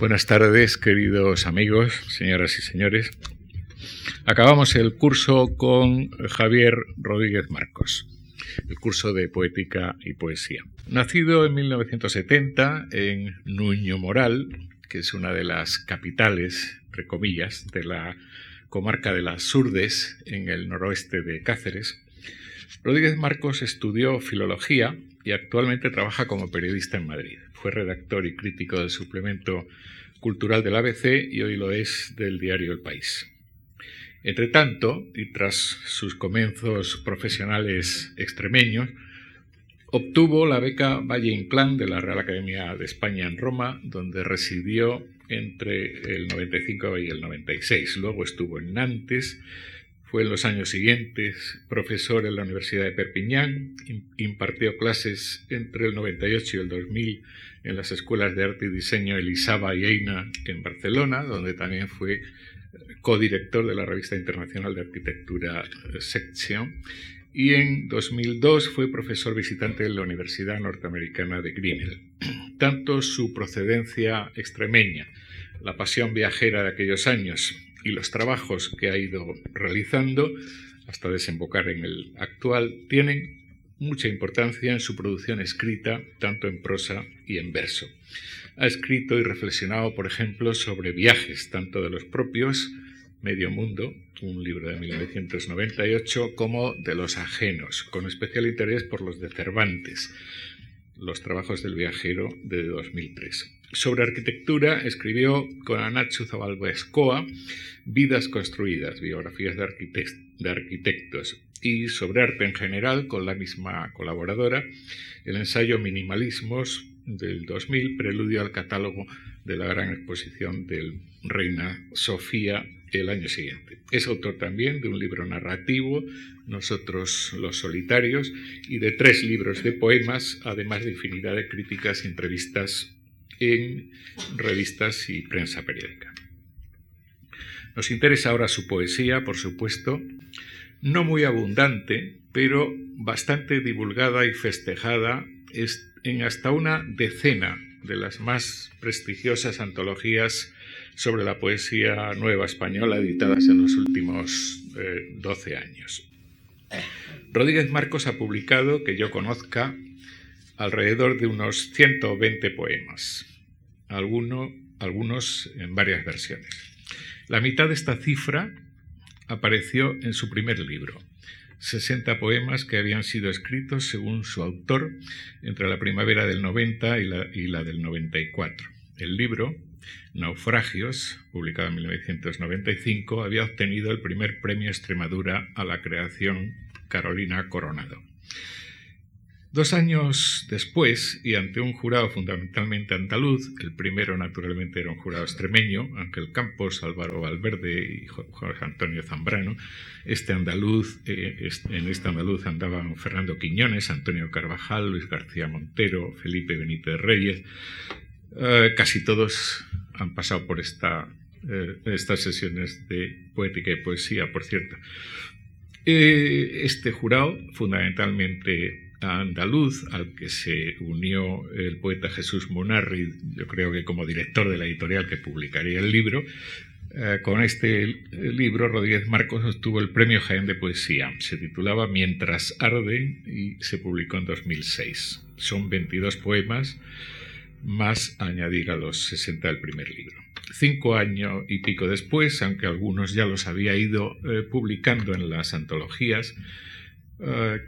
Buenas tardes, queridos amigos, señoras y señores. Acabamos el curso con Javier Rodríguez Marcos, el curso de poética y poesía. Nacido en 1970 en Nuño Moral, que es una de las capitales, entre comillas, de la comarca de las Surdes, en el noroeste de Cáceres, Rodríguez Marcos estudió filología y actualmente trabaja como periodista en Madrid. Fue redactor y crítico del suplemento cultural del ABC y hoy lo es del diario El País. Entre tanto, y tras sus comienzos profesionales extremeños, obtuvo la beca Valle Inclán de la Real Academia de España en Roma, donde residió entre el 95 y el 96. Luego estuvo en Nantes, fue en los años siguientes profesor en la Universidad de Perpiñán, impartió clases entre el 98 y el 2000 en las escuelas de arte y diseño Elisaba y Eina en Barcelona, donde también fue codirector de la revista internacional de arquitectura Section, y en 2002 fue profesor visitante de la Universidad Norteamericana de Grinnell. Tanto su procedencia extremeña, la pasión viajera de aquellos años y los trabajos que ha ido realizando hasta desembocar en el actual tienen mucha importancia en su producción escrita, tanto en prosa y en verso. Ha escrito y reflexionado, por ejemplo, sobre viajes, tanto de los propios, Medio Mundo, un libro de 1998, como de los ajenos, con especial interés por los de Cervantes, los trabajos del viajero de 2003. Sobre arquitectura escribió con Anachu Zabalba Vidas construidas, biografías de, arquitectos, y sobre arte en general, con la misma colaboradora, el ensayo Minimalismos del 2000, preludio al catálogo de la gran exposición del Reina Sofía el año siguiente. Es autor también de un libro narrativo, Nosotros los Solitarios, y de tres libros de poemas, además de infinidad de críticas y entrevistas en revistas y prensa periódica. Nos interesa ahora su poesía, por supuesto, no muy abundante, pero bastante divulgada y festejada en hasta una decena de las más prestigiosas antologías sobre la poesía nueva española editadas en los últimos 12 eh, años. Rodríguez Marcos ha publicado, que yo conozca, alrededor de unos 120 poemas, algunos en varias versiones. La mitad de esta cifra apareció en su primer libro, 60 poemas que habían sido escritos, según su autor, entre la primavera del 90 y la, y la del 94. El libro, Naufragios, publicado en 1995, había obtenido el primer premio Extremadura a la creación Carolina Coronado. Dos años después, y ante un jurado fundamentalmente andaluz, el primero naturalmente era un jurado extremeño, Ángel Campos, Álvaro Valverde y Jorge Antonio Zambrano, este andaluz, eh, en este andaluz andaban Fernando Quiñones, Antonio Carvajal, Luis García Montero, Felipe Benítez Reyes, eh, casi todos han pasado por esta, eh, estas sesiones de poética y poesía, por cierto. este jurado, fundamentalmente andaluz al que se unió el poeta Jesús Munarri, yo creo que como director de la editorial que publicaría el libro. Eh, con este libro, Rodríguez Marcos obtuvo el premio Jaén de Poesía. Se titulaba Mientras arden y se publicó en 2006. Son 22 poemas, más añadir a los 60 del primer libro. Cinco años y pico después, aunque algunos ya los había ido eh, publicando en las antologías, eh,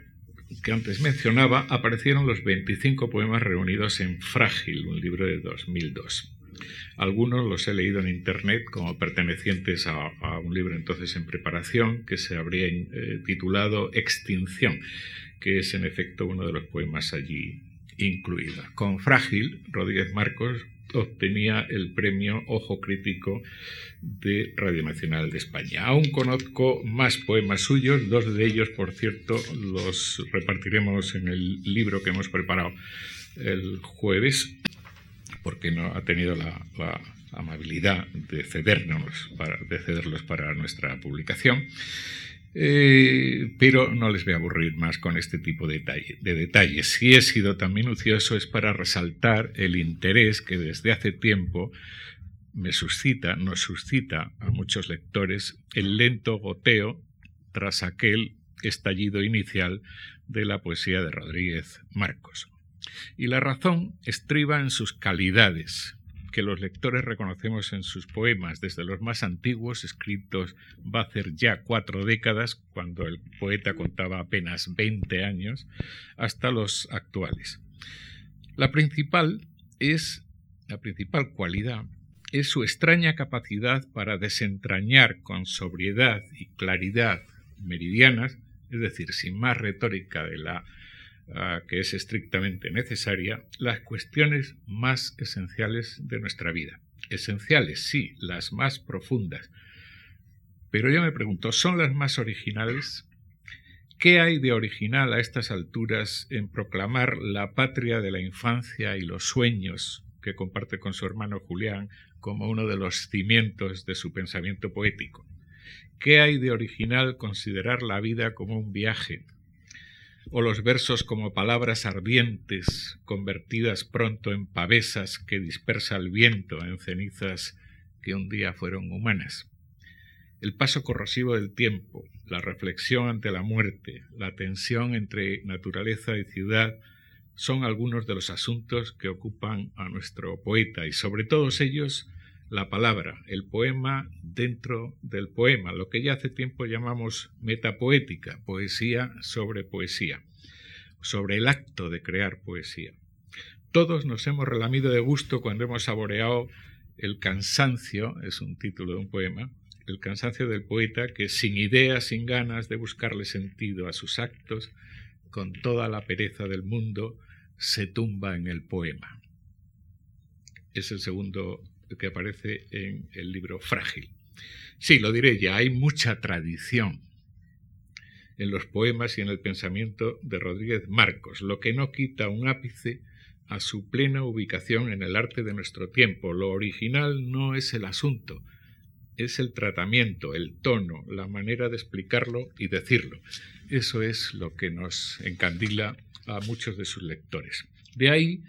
que antes mencionaba, aparecieron los 25 poemas reunidos en Frágil, un libro de 2002. Algunos los he leído en Internet como pertenecientes a, un libro entonces en preparación que se habría eh, titulado Extinción, que es en efecto uno de los poemas allí incluido. Con Frágil, Rodríguez Marcos obtenía el premio Ojo Crítico de Radio Nacional de España. Aún conozco más poemas suyos, dos de ellos, por cierto, los repartiremos en el libro que hemos preparado el jueves, porque no ha tenido la, amabilidad de cedernos para, de cederlos para nuestra publicación. Eh, pero no les voy a aburrir más con este tipo de, detalles. Si he sido tan minucioso es para resaltar el interés que desde hace tiempo me suscita, nos suscita a muchos lectores el lento goteo tras aquel estallido inicial de la poesía de Rodríguez Marcos. Y la razón estriba en sus calidades, que los lectores reconocemos en sus poemas, desde los más antiguos, escritos va a ser ya cuatro décadas, cuando el poeta contaba apenas 20 años, hasta los actuales. La principal es, la principal cualidad es su extraña capacidad para desentrañar con sobriedad y claridad meridianas, es decir, sin más retórica de la que es estrictamente necesaria, las cuestiones más esenciales de nuestra vida. Esenciales, sí, las más profundas. Pero yo me pregunto, ¿son las más originales? ¿Qué hay de original a estas alturas en proclamar la patria de la infancia y los sueños que comparte con su hermano Julián como uno de los cimientos de su pensamiento poético? ¿Qué hay de original considerar la vida como un viaje, o los versos como palabras ardientes convertidas pronto en pavesas que dispersa el viento en cenizas que un día fueron humanas. El paso corrosivo del tiempo, la reflexión ante la muerte, la tensión entre naturaleza y ciudad son algunos de los asuntos que ocupan a nuestro poeta y sobre todos ellos la palabra, el poema dentro del poema, lo que ya hace tiempo llamamos metapoética, poesía sobre poesía, sobre el acto de crear poesía. Todos nos hemos relamido de gusto cuando hemos saboreado el cansancio, es un título de un poema, el cansancio del poeta que sin ideas, sin ganas de buscarle sentido a sus actos, con toda la pereza del mundo, se tumba en el poema. Es el segundo que aparece en el libro Frágil. Sí, lo diré ya, hay mucha tradición en los poemas y en el pensamiento de Rodríguez Marcos, lo que no quita un ápice a su plena ubicación en el arte de nuestro tiempo. Lo original no es el asunto, es el tratamiento, el tono, la manera de explicarlo y decirlo. Eso es lo que nos encandila a muchos de sus lectores. De ahí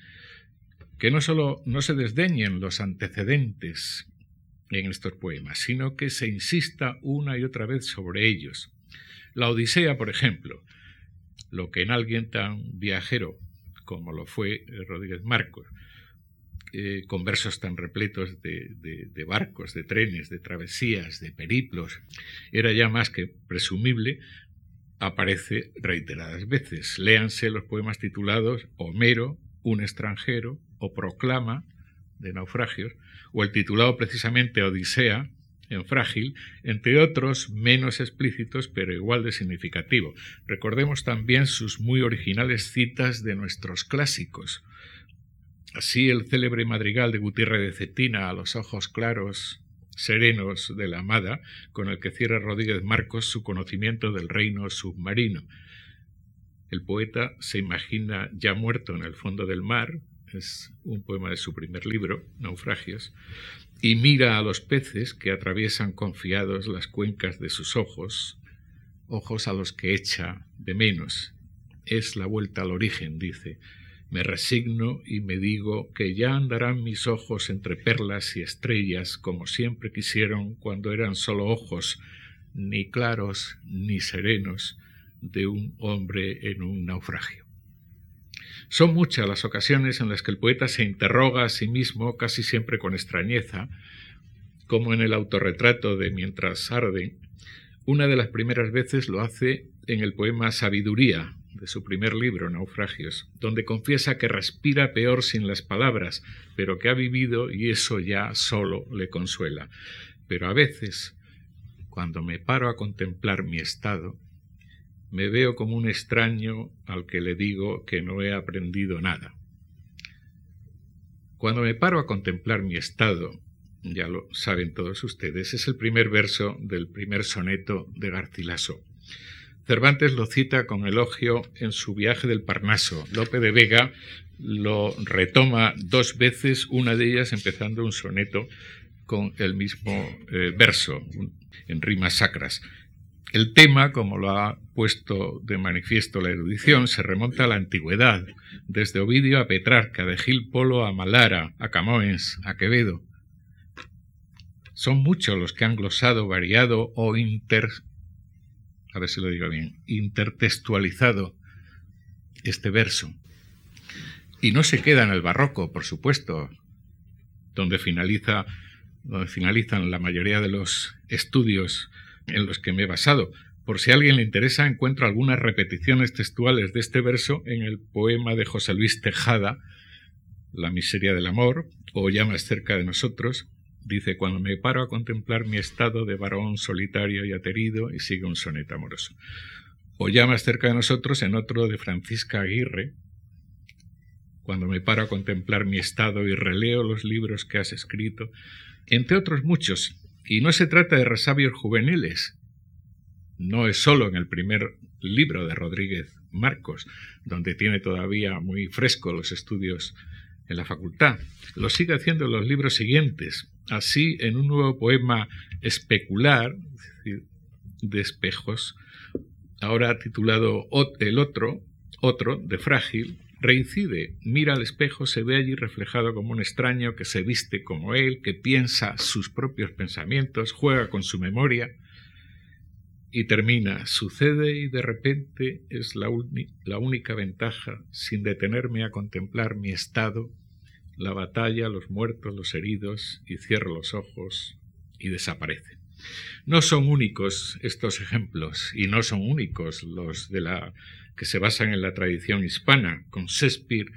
que no solo no se desdeñen los antecedentes en estos poemas, sino que se insista una y otra vez sobre ellos. La Odisea, por ejemplo, lo que en alguien tan viajero como lo fue Rodríguez Marcos, eh, con versos tan repletos de, de, barcos, de trenes, de travesías, de periplos, era ya más que presumible, aparece reiteradas veces. Léanse los poemas titulados Homero, un extranjero, proclama de naufragios, o el titulado precisamente Odisea, en frágil, entre otros menos explícitos pero igual de significativo. Recordemos también sus muy originales citas de nuestros clásicos. Así el célebre madrigal de Gutiérrez de Cetina a los ojos claros, serenos de la amada, con el que cierra Rodríguez Marcos su conocimiento del reino submarino. El poeta se imagina ya muerto en el fondo del mar, es un poema de su primer libro, Naufragios, y mira a los peces que atraviesan confiados las cuencas de sus ojos, ojos a los que echa de menos. Es la vuelta al origen, dice. Me resigno y me digo que ya andarán mis ojos entre perlas y estrellas como siempre quisieron cuando eran solo ojos, ni claros ni serenos, de un hombre en un naufragio. Son muchas las ocasiones en las que el poeta se interroga a sí mismo, casi siempre con extrañeza, como en el autorretrato de Mientras arde. Una de las primeras veces lo hace en el poema Sabiduría, de su primer libro, Naufragios, donde confiesa que respira peor sin las palabras, pero que ha vivido y eso ya solo le consuela. Pero a veces, cuando me paro a contemplar mi estado, me veo como un extraño al que le digo que no he aprendido nada. Cuando me paro a contemplar mi estado, ya lo saben todos ustedes, es el primer verso del primer soneto de Garcilaso. Cervantes lo cita con elogio en su viaje del Parnaso. Lope de Vega lo retoma dos veces, una de ellas empezando un soneto con el mismo eh, verso, en rimas sacras. El tema, como lo ha puesto de manifiesto la erudición, se remonta a la antigüedad, desde Ovidio a Petrarca, de Gil Polo a Malara, a Camões, a Quevedo. Son muchos los que han glosado, variado o inter... a ver si lo digo bien, intertextualizado este verso. Y no se queda en el barroco, por supuesto, donde finaliza donde finalizan la mayoría de los estudios en los que me he basado. Por si a alguien le interesa, encuentro algunas repeticiones textuales de este verso en el poema de José Luis Tejada, La miseria del amor, o Ya más cerca de nosotros. Dice, cuando me paro a contemplar mi estado de varón solitario y aterido, y sigue un soneto amoroso. O Ya más cerca de nosotros, en otro de Francisca Aguirre, cuando me paro a contemplar mi estado y releo los libros que has escrito, entre otros muchos. Y no se trata de resabios juveniles, no es solo en el primer libro de Rodríguez Marcos, donde tiene todavía muy fresco los estudios en la facultad. Lo sigue haciendo en los libros siguientes. Así, en un nuevo poema especular, de espejos, ahora titulado El otro, otro, de frágil, reincide, mira al espejo, se ve allí reflejado como un extraño que se viste como él, que piensa sus propios pensamientos, juega con su memoria, y termina, sucede y de repente es la, la, única ventaja, sin detenerme a contemplar mi estado, la batalla, los muertos, los heridos, y cierro los ojos y desaparece. No son únicos estos ejemplos, y no son únicos los de la que se basan en la tradición hispana, con Shakespeare,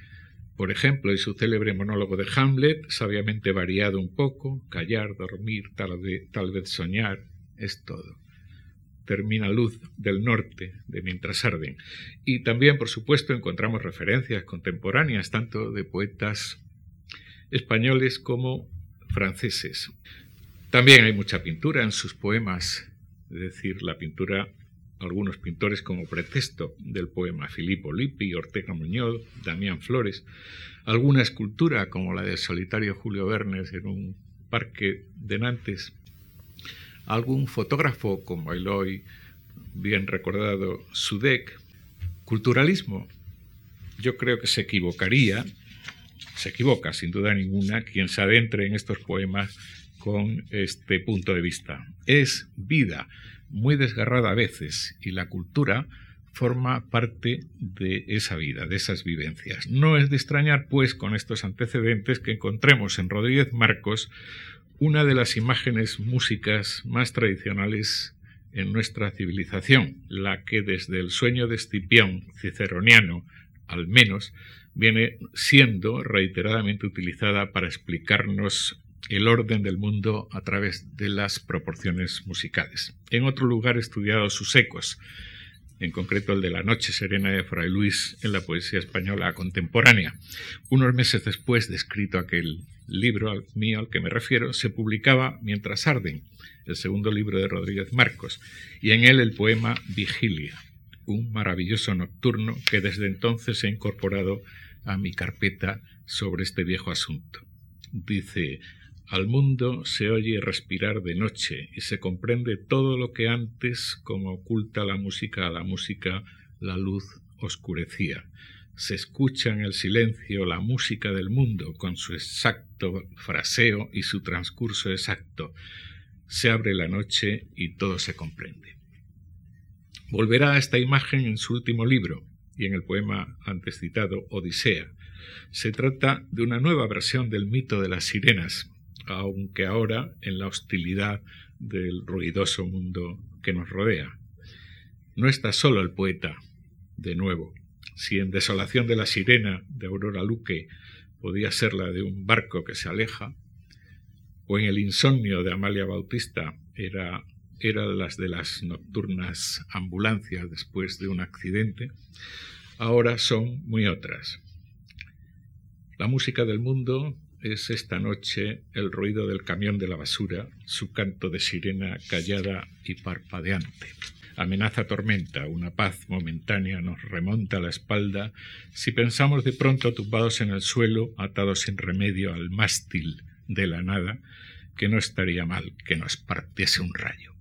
por ejemplo, y su célebre monólogo de Hamlet, sabiamente variado un poco, callar, dormir, tal tal vez soñar, es todo termina Luz del Norte, de Mientras Arden. Y también, por supuesto, encontramos referencias contemporáneas, tanto de poetas españoles como franceses. También hay mucha pintura en sus poemas, es decir, la pintura, algunos pintores como pretexto del poema Filippo Lippi, Ortega Muñoz, Damián Flores, alguna escultura como la del solitario Julio Vernes en un parque de Nantes, algún fotógrafo como el hoy bien recordado Sudek, culturalismo, yo creo que se equivocaría, se equivoca sin duda ninguna quien se adentre en estos poemas con este punto de vista. Es vida, muy desgarrada a veces, y la cultura forma parte de esa vida, de esas vivencias. No es de extrañar, pues, con estos antecedentes que encontremos en Rodríguez Marcos una de las imágenes músicas más tradicionales en nuestra civilización, la que desde el sueño de Escipión, ciceroniano al menos, viene siendo reiteradamente utilizada para explicarnos el orden del mundo a través de las proporciones musicales. En otro lugar he estudiado sus ecos, en concreto el de La Noche Serena de Fray Luis en la poesía española contemporánea. Unos meses después de escrito aquel libro mío al que me refiero, se publicaba Mientras arden, el segundo libro de Rodríguez Marcos, y en él el poema Vigilia, un maravilloso nocturno que desde entonces he incorporado a mi carpeta sobre este viejo asunto. Dice, al mundo se oye respirar de noche y se comprende todo lo que antes, como oculta la música a la música, la luz oscurecía. Se escucha en el silencio la música del mundo con su exacto fraseo y su transcurso exacto. Se abre la noche y todo se comprende. Volverá a esta imagen en su último libro y en el poema antes citado Odisea. Se trata de una nueva versión del mito de las sirenas, aunque ahora en la hostilidad del ruidoso mundo que nos rodea. No está solo el poeta, de nuevo. Si en Desolación de la Sirena de Aurora Luque podía ser la de un barco que se aleja, o en El insomnio de Amalia Bautista era, era las de las nocturnas ambulancias después de un accidente, ahora son muy otras. La música del mundo es esta noche el ruido del camión de la basura, su canto de sirena callada y parpadeante. Amenaza tormenta, una paz momentánea nos remonta a la espalda si pensamos de pronto tumbados en el suelo, atados sin remedio al mástil de la nada, que no estaría mal que nos partiese un rayo.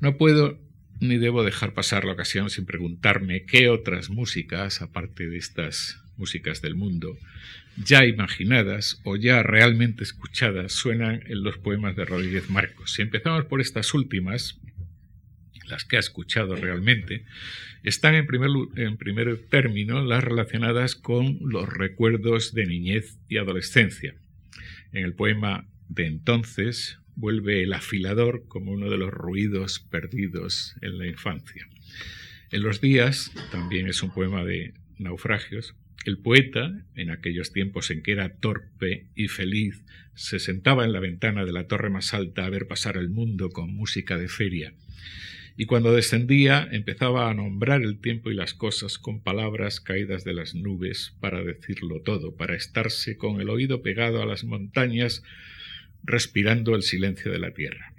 No puedo ni debo dejar pasar la ocasión sin preguntarme qué otras músicas, aparte de estas músicas del mundo, ya imaginadas o ya realmente escuchadas, suenan en los poemas de Rodríguez Marcos. Si empezamos por estas últimas, las que ha escuchado realmente, están en primer, en primer término las relacionadas con los recuerdos de niñez y adolescencia. En el poema de entonces vuelve el afilador como uno de los ruidos perdidos en la infancia. En los días, también es un poema de naufragios, el poeta, en aquellos tiempos en que era torpe y feliz, se sentaba en la ventana de la torre más alta a ver pasar el mundo con música de feria y cuando descendía empezaba a nombrar el tiempo y las cosas con palabras caídas de las nubes para decirlo todo, para estarse con el oído pegado a las montañas, respirando el silencio de la tierra.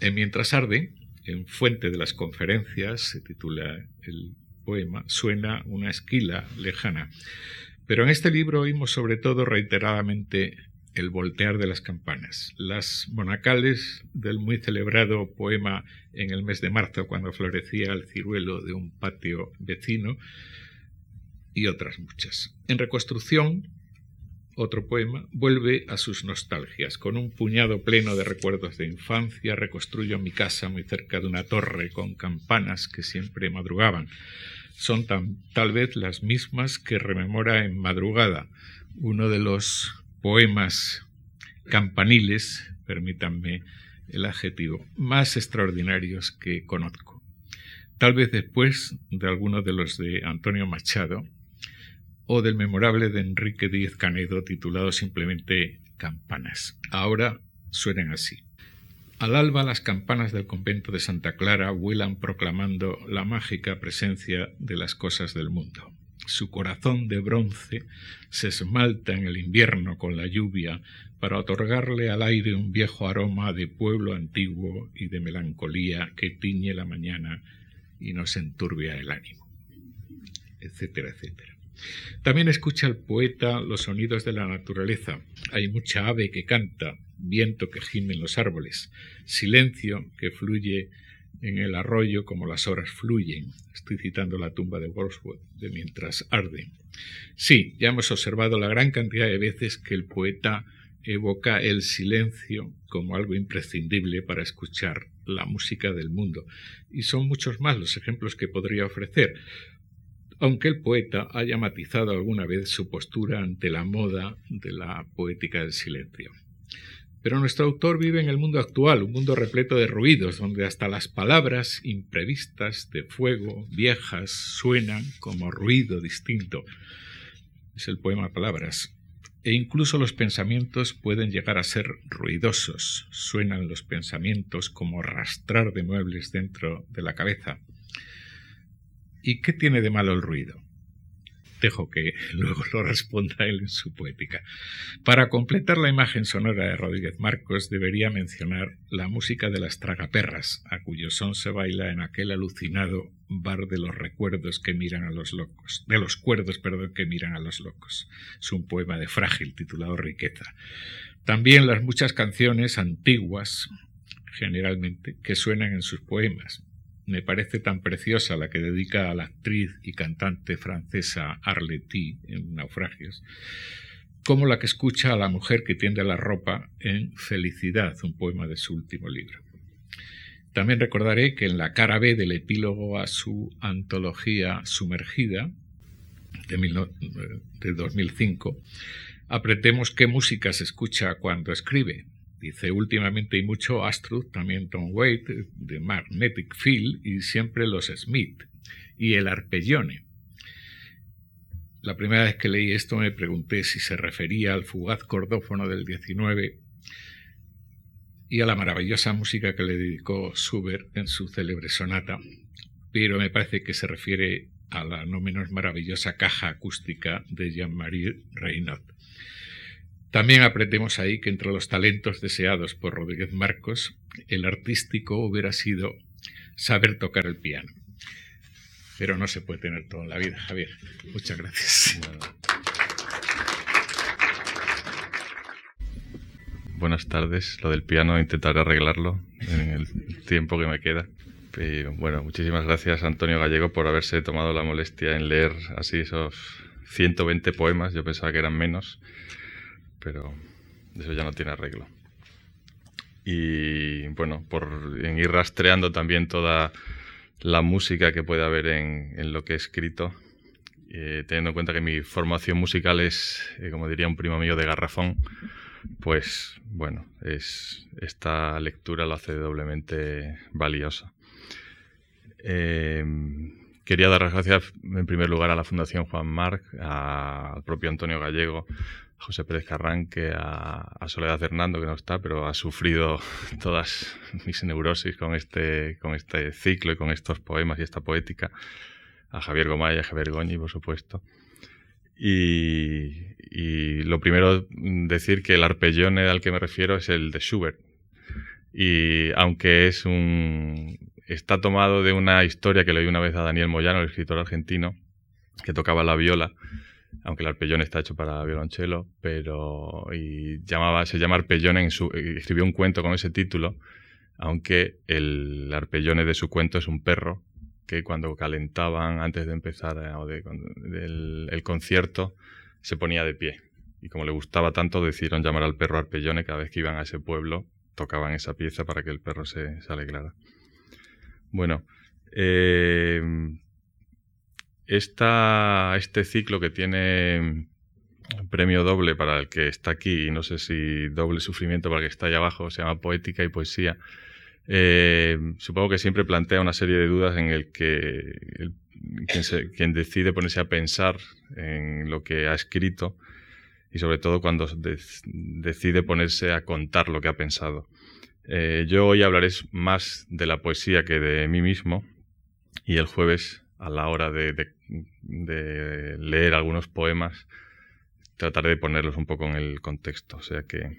En Mientras arde, en Fuente de las Conferencias, se titula el poema, suena una esquila lejana. Pero en este libro oímos sobre todo reiteradamente el voltear de las campanas. Las monacales del muy celebrado poema en el mes de marzo, cuando florecía el ciruelo de un patio vecino, y otras muchas. En reconstrucción, otro poema, vuelve a sus nostalgias. Con un puñado pleno de recuerdos de infancia, reconstruyo mi casa muy cerca de una torre con campanas que siempre madrugaban. Son tal vez las mismas que rememora en madrugada uno de los poemas campaniles, permítanme el adjetivo, más extraordinarios que conozco. Tal vez después de alguno de los de Antonio Machado o del memorable de Enrique Díez Canedo titulado simplemente Campanas. Ahora suenan así. Al alba las campanas del convento de Santa Clara vuelan proclamando la mágica presencia de las cosas del mundo. Su corazón de bronce se esmalta en el invierno con la lluvia para otorgarle al aire un viejo aroma de pueblo antiguo y de melancolía que tiñe la mañana y nos enturbia el ánimo, etcétera, etcétera. También escucha el poeta los sonidos de la naturaleza. Hay mucha ave que canta, viento que gime en los árboles, silencio que fluye en el arroyo como las horas fluyen. Estoy citando la tumba de Wordsworth de Mientras arde. Sí, ya hemos observado la gran cantidad de veces que el poeta evoca el silencio como algo imprescindible para escuchar la música del mundo. Y son muchos más los ejemplos que podría ofrecer, aunque el poeta haya matizado alguna vez su postura ante la moda de la poética del silencio. Pero nuestro autor vive en el mundo actual, un mundo repleto de ruidos, donde hasta las palabras imprevistas de fuego, viejas, suenan como ruido distinto. Es el poema Palabras. E incluso los pensamientos pueden llegar a ser ruidosos. Suenan los pensamientos como arrastrar de muebles dentro de la cabeza. ¿Y qué tiene de malo el ruido? dejo que luego lo responda él en su poética. Para completar la imagen sonora de Rodríguez Marcos debería mencionar la música de las tragaperras, a cuyo son se baila en aquel alucinado bar de los recuerdos que miran a los locos, de los cuerdos, perdón, que miran a los locos. Es un poema de Frágil titulado Riqueza. También las muchas canciones antiguas, generalmente, que suenan en sus poemas, me parece tan preciosa la que dedica a la actriz y cantante francesa Arletty en Naufragios, como la que escucha a la mujer que tiende la ropa en Felicidad, un poema de su último libro. También recordaré que en la cara B del epílogo a su antología Sumergida, de, de 2005, apretemos qué música se escucha cuando escribe, Dice últimamente y mucho Astruth, también Tom Waite, de Magnetic Field y siempre los Smith y el arpeggione. La primera vez que leí esto me pregunté si se refería al fugaz cordófono del 19 y a la maravillosa música que le dedicó Schubert en su célebre sonata, pero me parece que se refiere a la no menos maravillosa caja acústica de Jean-Marie Reynaud. También apretemos ahí que entre los talentos deseados por Rodríguez Marcos, el artístico hubiera sido saber tocar el piano. Pero no se puede tener todo en la vida, Javier. Muchas gracias. Buenas tardes. Lo del piano intentaré arreglarlo en el tiempo que me queda. bueno, muchísimas gracias Antonio Gallego por haberse tomado la molestia en leer así esos 120 poemas. Yo pensaba que eran menos, pero eso ya no tiene arreglo. Y bueno, por ir rastreando también toda la música que puede haber en, lo que he escrito, eh, teniendo en cuenta que mi formación musical es, eh, como diría un primo mío, de garrafón, pues bueno, es, esta lectura lo hace doblemente valiosa. Eh, quería dar las gracias en primer lugar a la Fundación Juan Marc, al propio Antonio Gallego, José Pérez Carranque, a, Soledad Hernando, que no está, pero ha sufrido todas mis neurosis con este, con este ciclo y con estos poemas y esta poética, a Javier Gomay a Javier Goñi, por supuesto. Y, y, lo primero, decir que el arpellone al que me refiero es el de Schubert. Y aunque es un, está tomado de una historia que leí una vez a Daniel Moyano, el escritor argentino, que tocaba la viola, aunque el arpellón está hecho para violonchelo, pero y llamaba, se llama Arpellón en su, escribió un cuento con ese título, aunque el arpellone de su cuento es un perro que cuando calentaban antes de empezar eh, el concierto se ponía de pie. Y como le gustaba tanto, decidieron llamar al perro Arpellone cada vez que iban a ese pueblo, tocaban esa pieza para que el perro se, se alegrara. Bueno, eh, este ciclo que tiene premio doble para el que está aquí, y no sé si doble sufrimiento para el que está allá abajo, se llama Poética y Poesía. Eh, supongo que siempre plantea una serie de dudas en el que quien, decide ponerse a pensar en lo que ha escrito y sobre todo cuando decide ponerse a contar lo que ha pensado. Eh, yo hoy hablaré más de la poesía que de mí mismo y el jueves a la hora de, leer algunos poemas trataré de ponerlos un poco en el contexto. O sea que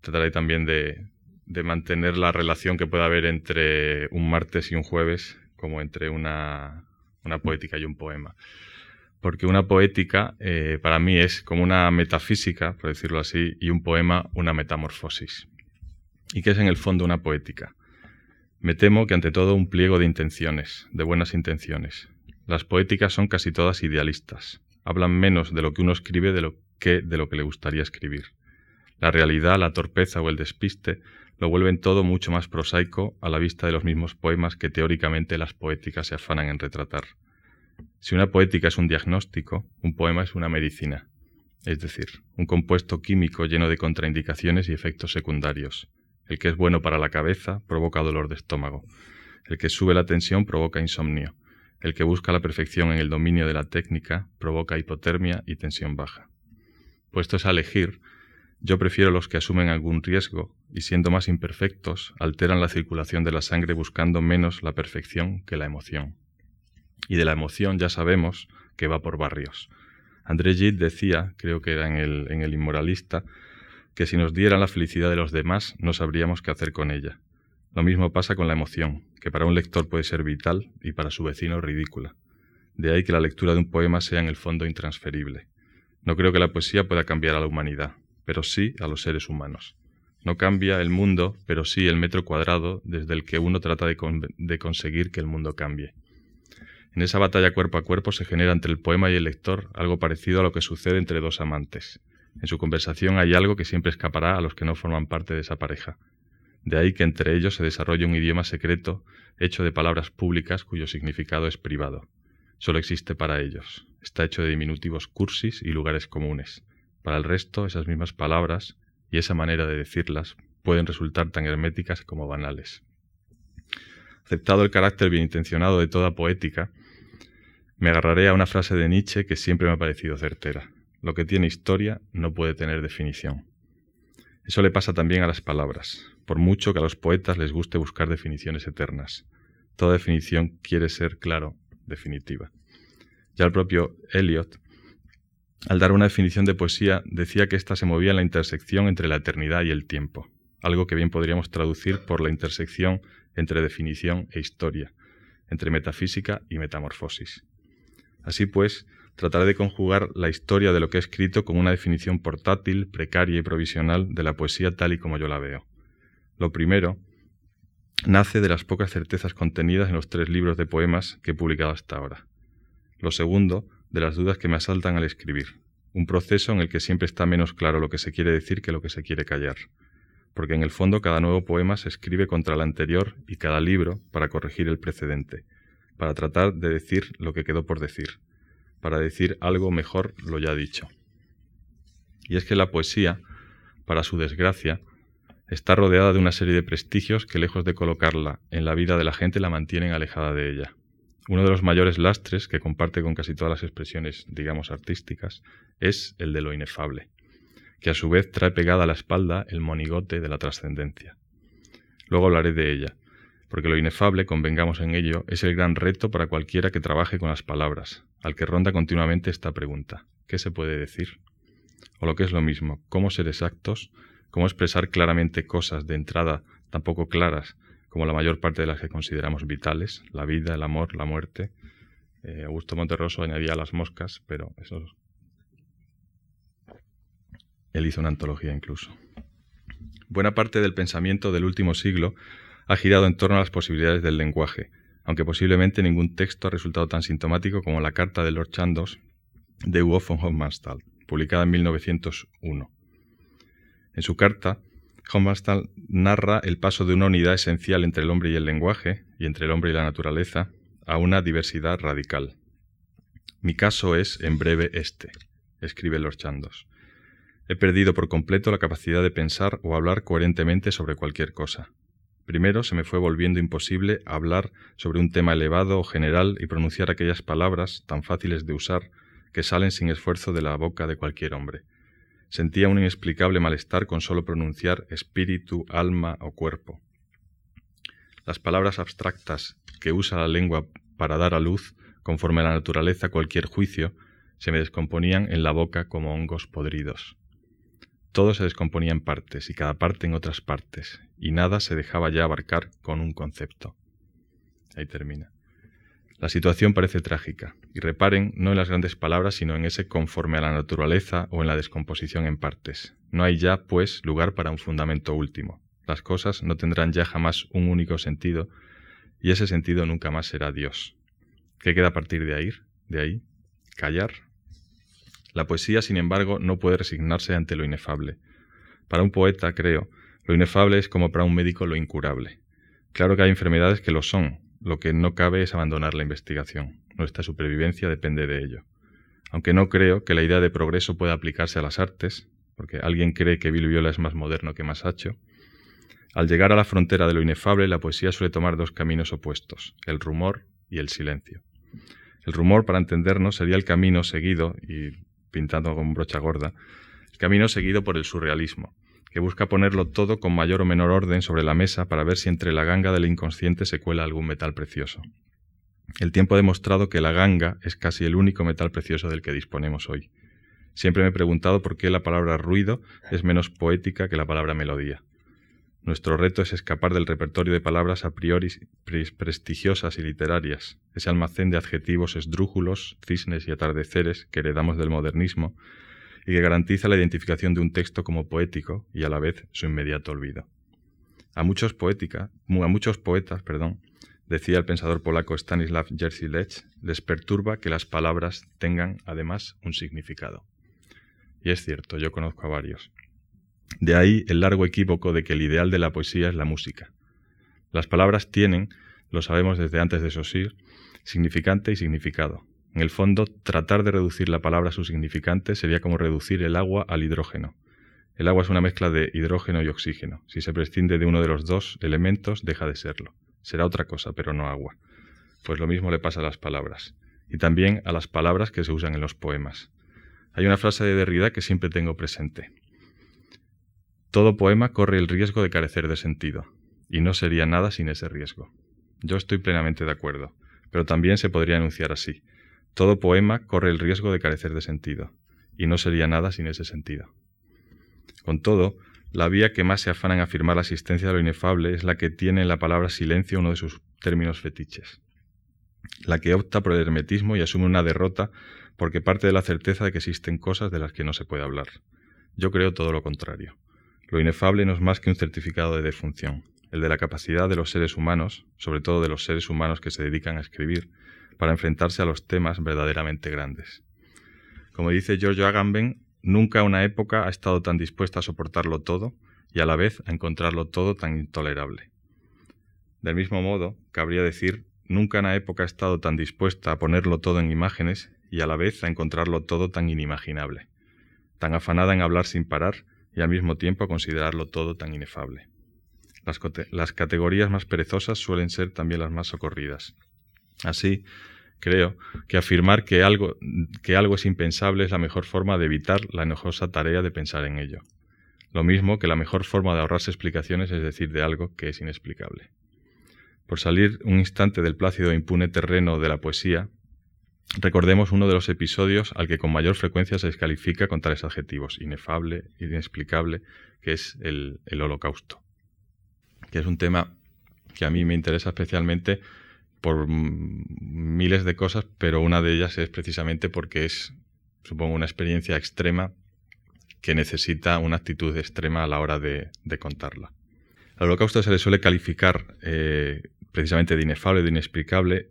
trataré también de, mantener la relación que pueda haber entre un martes y un jueves como entre una poética y un poema porque una poética eh, para mí es como una metafísica, por decirlo así, y un poema una metamorfosis. ¿Y qué es en el fondo una poética? Me temo que ante todo un pliego de intenciones, de buenas intenciones. Las poéticas son casi todas idealistas, hablan menos de lo que uno escribe de lo que de lo que le gustaría escribir. La realidad, la torpeza o el despiste lo vuelven todo mucho más prosaico a la vista de los mismos poemas que teóricamente las poéticas se afanan en retratar. Si una poética es un diagnóstico, un poema es una medicina, es decir, un compuesto químico lleno de contraindicaciones y efectos secundarios. El que es bueno para la cabeza provoca dolor de estómago. El que sube la tensión provoca insomnio. El que busca la perfección en el dominio de la técnica provoca hipotermia y tensión baja. Puestos a elegir, yo prefiero los que asumen algún riesgo y siendo más imperfectos alteran la circulación de la sangre buscando menos la perfección que la emoción y de la emoción ya sabemos que va por barrios. André Gide decía, creo que era en el, en el Inmoralista, que si nos dieran la felicidad de los demás no sabríamos qué hacer con ella. Lo mismo pasa con la emoción, que para un lector puede ser vital y para su vecino ridícula. De ahí que la lectura de un poema sea en el fondo intransferible. No creo que la poesía pueda cambiar a la humanidad, pero sí a los seres humanos. No cambia el mundo, pero sí el metro cuadrado desde el que uno trata de, de conseguir que el mundo cambie. En esa batalla cuerpo a cuerpo se genera entre el poema y el lector algo parecido a lo que sucede entre dos amantes. En su conversación hay algo que siempre escapará a los que no forman parte de esa pareja. De ahí que entre ellos se desarrolle un idioma secreto hecho de palabras públicas cuyo significado es privado. Solo existe para ellos. Está hecho de diminutivos cursis y lugares comunes. Para el resto, esas mismas palabras y esa manera de decirlas pueden resultar tan herméticas como banales. Aceptado el carácter bien intencionado de toda poética, me agarraré a una frase de Nietzsche que siempre me ha parecido certera. Lo que tiene historia no puede tener definición. Eso le pasa también a las palabras, por mucho que a los poetas les guste buscar definiciones eternas. Toda definición quiere ser, claro, definitiva. Ya el propio Eliot, al dar una definición de poesía, decía que ésta se movía en la intersección entre la eternidad y el tiempo, algo que bien podríamos traducir por la intersección entre definición e historia, entre metafísica y metamorfosis. Así pues, trataré de conjugar la historia de lo que he escrito con una definición portátil, precaria y provisional de la poesía tal y como yo la veo. Lo primero nace de las pocas certezas contenidas en los tres libros de poemas que he publicado hasta ahora. Lo segundo, de las dudas que me asaltan al escribir, un proceso en el que siempre está menos claro lo que se quiere decir que lo que se quiere callar, porque en el fondo cada nuevo poema se escribe contra el anterior y cada libro para corregir el precedente, para tratar de decir lo que quedó por decir, para decir algo mejor lo ya dicho. Y es que la poesía, para su desgracia, está rodeada de una serie de prestigios que lejos de colocarla en la vida de la gente la mantienen alejada de ella. Uno de los mayores lastres que comparte con casi todas las expresiones, digamos, artísticas, es el de lo inefable, que a su vez trae pegada a la espalda el monigote de la trascendencia. Luego hablaré de ella, porque lo inefable, convengamos en ello, es el gran reto para cualquiera que trabaje con las palabras, al que ronda continuamente esta pregunta, ¿qué se puede decir? O lo que es lo mismo, ¿cómo ser exactos cómo expresar claramente cosas de entrada tan poco claras como la mayor parte de las que consideramos vitales, la vida, el amor, la muerte. Eh, Augusto Monterroso añadía las moscas, pero eso... Él hizo una antología incluso. Buena parte del pensamiento del último siglo ha girado en torno a las posibilidades del lenguaje, aunque posiblemente ningún texto ha resultado tan sintomático como la carta de Lord Chandos de Hugo von Hofmannsthal, publicada en 1901. En su carta, Hofmannsthal narra el paso de una unidad esencial entre el hombre y el lenguaje, y entre el hombre y la naturaleza, a una diversidad radical. Mi caso es, en breve, este, escribe Lord Chandos. He perdido por completo la capacidad de pensar o hablar coherentemente sobre cualquier cosa. Primero se me fue volviendo imposible hablar sobre un tema elevado o general y pronunciar aquellas palabras tan fáciles de usar que salen sin esfuerzo de la boca de cualquier hombre. Sentía un inexplicable malestar con solo pronunciar espíritu, alma o cuerpo. Las palabras abstractas que usa la lengua para dar a luz, conforme a la naturaleza cualquier juicio, se me descomponían en la boca como hongos podridos. Todo se descomponía en partes y cada parte en otras partes, y nada se dejaba ya abarcar con un concepto. Ahí termina. La situación parece trágica, y reparen no en las grandes palabras, sino en ese conforme a la naturaleza o en la descomposición en partes. No hay ya, pues, lugar para un fundamento último. Las cosas no tendrán ya jamás un único sentido, y ese sentido nunca más será Dios. ¿Qué queda a partir de ahí? ¿De ahí? ¿Callar? La poesía, sin embargo, no puede resignarse ante lo inefable. Para un poeta, creo, lo inefable es como para un médico lo incurable. Claro que hay enfermedades que lo son, lo que no cabe es abandonar la investigación. Nuestra supervivencia depende de ello. Aunque no creo que la idea de progreso pueda aplicarse a las artes, porque alguien cree que Bill Viola es más moderno que Masaccio, al llegar a la frontera de lo inefable, la poesía suele tomar dos caminos opuestos, el rumor y el silencio. El rumor, para entendernos, sería el camino seguido, y pintando con brocha gorda, camino seguido por el surrealismo, que busca ponerlo todo con mayor o menor orden sobre la mesa para ver si entre la ganga del inconsciente se cuela algún metal precioso. El tiempo ha demostrado que la ganga es casi el único metal precioso del que disponemos hoy. Siempre me he preguntado por qué la palabra ruido es menos poética que la palabra melodía. Nuestro reto es escapar del repertorio de palabras a priori prestigiosas y literarias, ese almacén de adjetivos esdrújulos, cisnes y atardeceres que heredamos del modernismo y que garantiza la identificación de un texto como poético y a la vez su inmediato olvido. A muchos, poética, a muchos poetas, perdón, decía el pensador polaco Stanislav Jerzy Lech, les perturba que las palabras tengan además un significado. Y es cierto, yo conozco a varios. De ahí el largo equívoco de que el ideal de la poesía es la música. Las palabras tienen, lo sabemos desde antes de Saussure, significante y significado, en el fondo, tratar de reducir la palabra a su significante sería como reducir el agua al hidrógeno. El agua es una mezcla de hidrógeno y oxígeno. Si se prescinde de uno de los dos elementos, deja de serlo. Será otra cosa, pero no agua. Pues lo mismo le pasa a las palabras. Y también a las palabras que se usan en los poemas. Hay una frase de Derrida que siempre tengo presente. Todo poema corre el riesgo de carecer de sentido, y no sería nada sin ese riesgo. Yo estoy plenamente de acuerdo, pero también se podría enunciar así. Todo poema corre el riesgo de carecer de sentido, y no sería nada sin ese sentido. Con todo, la vía que más se afana en afirmar la existencia de lo inefable es la que tiene en la palabra silencio uno de sus términos fetiches, la que opta por el hermetismo y asume una derrota porque parte de la certeza de que existen cosas de las que no se puede hablar. Yo creo todo lo contrario. Lo inefable no es más que un certificado de defunción. el de la capacidad de los seres humanos, sobre todo de los seres humanos que se dedican a escribir, para enfrentarse a los temas verdaderamente grandes. Como dice Giorgio Agamben, nunca una época ha estado tan dispuesta a soportarlo todo y a la vez a encontrarlo todo tan intolerable. Del mismo modo, cabría decir, nunca una época ha estado tan dispuesta a ponerlo todo en imágenes y a la vez a encontrarlo todo tan inimaginable, tan afanada en hablar sin parar y al mismo tiempo considerarlo todo tan inefable. Las, las categorías más perezosas suelen ser también las más socorridas. Así, creo que afirmar que algo, que algo es impensable es la mejor forma de evitar la enojosa tarea de pensar en ello. Lo mismo que la mejor forma de ahorrarse explicaciones es decir de algo que es inexplicable. Por salir un instante del plácido e impune terreno de la poesía, recordemos uno de los episodios al que con mayor frecuencia se descalifica con tales adjetivos, inefable, inexplicable, que es el, el holocausto, que es un tema que a mí me interesa especialmente por miles de cosas, pero una de ellas es precisamente porque es, supongo, una experiencia extrema que necesita una actitud extrema a la hora de, contarla. Al holocausto se le suele calificar eh, precisamente de inefable, de inexplicable,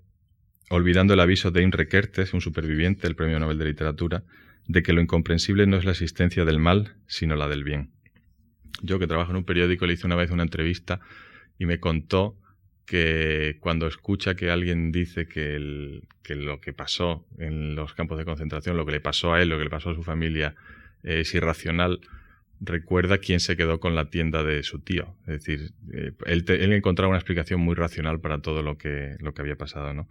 olvidando el aviso de Imre Kertész, un superviviente del Premio Nobel de Literatura, de que lo incomprensible no es la existencia del mal, sino la del bien. Yo que trabajo en un periódico le hice una vez una entrevista y me contó que cuando escucha que alguien dice que, lo que pasó en los campos de concentración, lo que le pasó a él, lo que le pasó a su familia, es irracional, recuerda quién se quedó con la tienda de su tío. Es decir, eh, él, él, encontraba una explicación muy racional para todo lo que, lo que había pasado, ¿no?